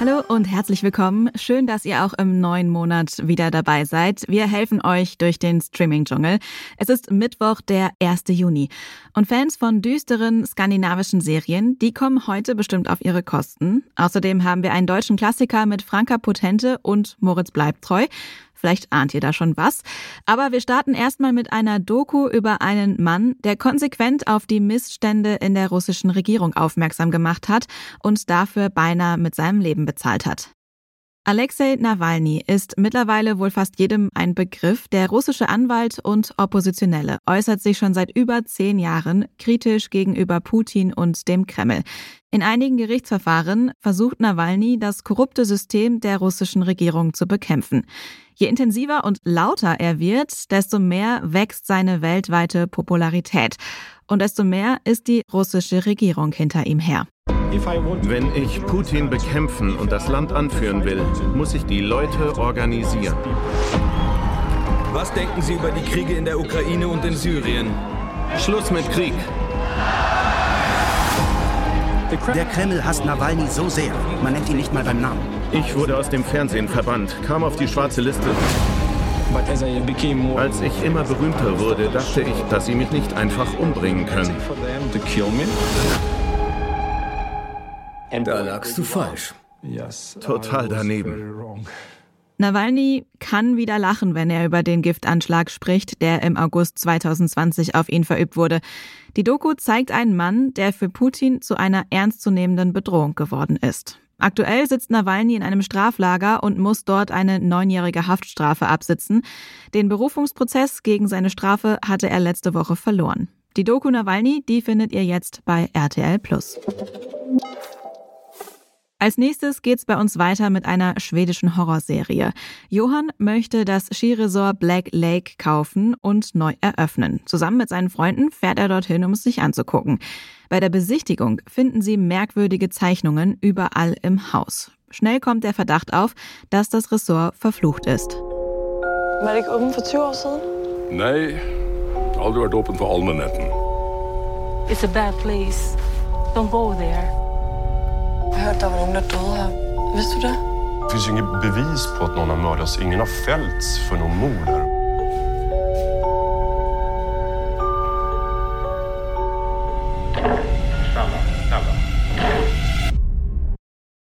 Hallo und herzlich willkommen. Schön, dass ihr auch im neuen Monat wieder dabei seid. Wir helfen euch durch den Streaming-Dschungel. Es ist Mittwoch, der 1. Juni. Und Fans von düsteren skandinavischen Serien, die kommen heute bestimmt auf ihre Kosten. Außerdem haben wir einen deutschen Klassiker mit Franka Potente und Moritz bleibt treu. Vielleicht ahnt ihr da schon was. Aber wir starten erstmal mit einer Doku über einen Mann, der konsequent auf die Missstände in der russischen Regierung aufmerksam gemacht hat und dafür beinahe mit seinem Leben bezahlt hat. Alexei Nawalny ist mittlerweile wohl fast jedem ein Begriff. Der russische Anwalt und Oppositionelle äußert sich schon seit über zehn Jahren kritisch gegenüber Putin und dem Kreml. In einigen Gerichtsverfahren versucht Nawalny, das korrupte System der russischen Regierung zu bekämpfen. Je intensiver und lauter er wird, desto mehr wächst seine weltweite Popularität. Und desto mehr ist die russische Regierung hinter ihm her. Wenn ich Putin bekämpfen und das Land anführen will, muss ich die Leute organisieren. Was denken Sie über die Kriege in der Ukraine und in Syrien? Schluss mit Krieg. Der Kreml hasst Nawalny so sehr, man nennt ihn nicht mal beim Namen. Ich wurde aus dem Fernsehen verbannt, kam auf die schwarze Liste. Als ich immer berühmter wurde, dachte ich, dass sie mich nicht einfach umbringen können. Da lagst du falsch. Total daneben. Nawalny kann wieder lachen, wenn er über den Giftanschlag spricht, der im August 2020 auf ihn verübt wurde. Die Doku zeigt einen Mann, der für Putin zu einer ernstzunehmenden Bedrohung geworden ist. Aktuell sitzt Nawalny in einem Straflager und muss dort eine neunjährige Haftstrafe absitzen. Den Berufungsprozess gegen seine Strafe hatte er letzte Woche verloren. Die Doku Nawalny, die findet ihr jetzt bei RTL Plus. Als nächstes geht's bei uns weiter mit einer schwedischen Horrorserie. Johann möchte das Skiresort Black Lake kaufen und neu eröffnen. Zusammen mit seinen Freunden fährt er dorthin, um es sich anzugucken. Bei der Besichtigung finden sie merkwürdige Zeichnungen überall im Haus. Schnell kommt der Verdacht auf, dass das Ressort verflucht ist. Det ikke åbent for 20 år siden? Nej, aldrig varit öppen för allmänheten. It's a bad place. Don't go there. Jeg har hørt, der var nogen, der døde her. Vidste du det? Det finns ju inget bevis på att någon har mördats. Ingen har fällts för någon mord här.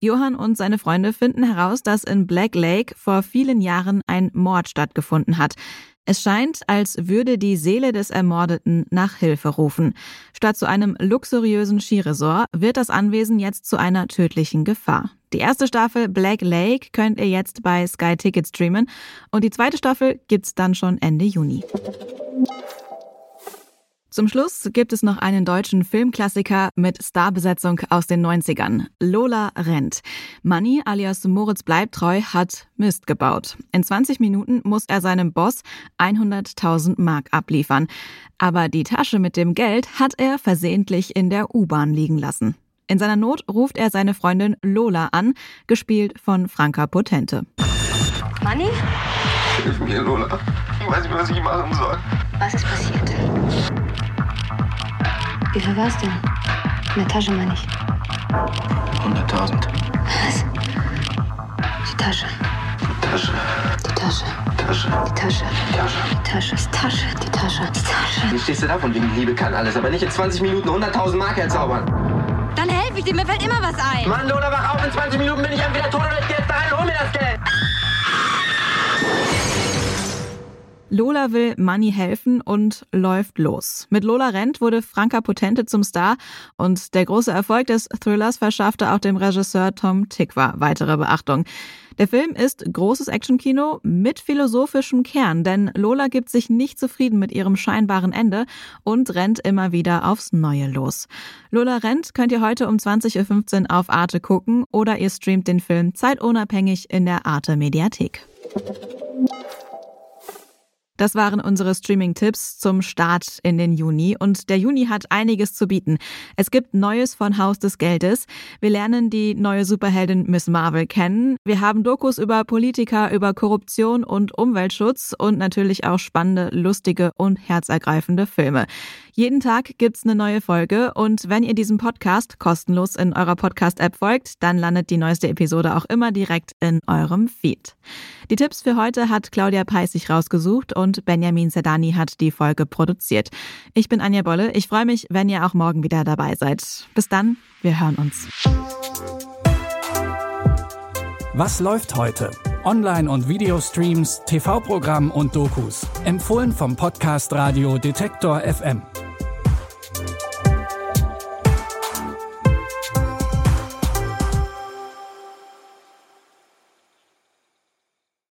Johann und seine Freunde finden heraus, dass in Black Lake vor vielen Jahren ein Mord stattgefunden hat. Es scheint, als würde die Seele des Ermordeten nach Hilfe rufen. Statt zu einem luxuriösen Skiresort wird das Anwesen jetzt zu einer tödlichen Gefahr. Die erste Staffel Black Lake könnt ihr jetzt bei Sky Ticket streamen und die zweite Staffel gibt's dann schon Ende Juni. Zum Schluss gibt es noch einen deutschen Filmklassiker mit Starbesetzung aus den 90ern. Lola rennt. Manny alias Moritz Bleibtreu hat Mist gebaut. In 20 Minuten muss er seinem Boss 100.000 Mark abliefern. Aber die Tasche mit dem Geld hat er versehentlich in der U-Bahn liegen lassen. In seiner Not ruft er seine Freundin Lola an, gespielt von Franka Potente. Manni? Hilf mir, Lola. Ich weiß nicht, was ich machen soll. Was ist passiert? Wie viel war's denn? In der Tasche meine ich. 100.000. Was? Die Tasche. Die Tasche. Die Tasche. Tasche. Die Tasche. Tasche. Die Tasche. Die Tasche. Die Tasche. Die Tasche. Wie stehst du da von wegen Liebe kann alles, aber nicht in 20 Minuten 100.000 Mark herzaubern? Dann helfe ich dir, mir fällt immer was ein. Mann, Lola, wach auf, in 20 Minuten bin ich entweder tot oder ich geh jetzt da rein hol mir das Geld. Lola will Money helfen und läuft los. Mit Lola rennt wurde Franka Potente zum Star und der große Erfolg des Thrillers verschaffte auch dem Regisseur Tom Tikva weitere Beachtung. Der Film ist großes Actionkino mit philosophischem Kern, denn Lola gibt sich nicht zufrieden mit ihrem scheinbaren Ende und rennt immer wieder aufs Neue los. Lola rennt könnt ihr heute um 20.15 Uhr auf Arte gucken oder ihr streamt den Film zeitunabhängig in der Arte Mediathek. Das waren unsere Streaming-Tipps zum Start in den Juni. Und der Juni hat einiges zu bieten. Es gibt Neues von Haus des Geldes. Wir lernen die neue Superheldin Miss Marvel kennen. Wir haben Dokus über Politiker, über Korruption und Umweltschutz und natürlich auch spannende, lustige und herzergreifende Filme. Jeden Tag gibt's eine neue Folge und wenn ihr diesem Podcast kostenlos in eurer Podcast-App folgt, dann landet die neueste Episode auch immer direkt in eurem Feed. Die Tipps für heute hat Claudia Peissig rausgesucht und Benjamin Sedani hat die Folge produziert. Ich bin Anja Bolle. Ich freue mich, wenn ihr auch morgen wieder dabei seid. Bis dann, wir hören uns. Was läuft heute? Online- und Videostreams, TV-Programm und Dokus. Empfohlen vom Podcast Radio Detektor FM.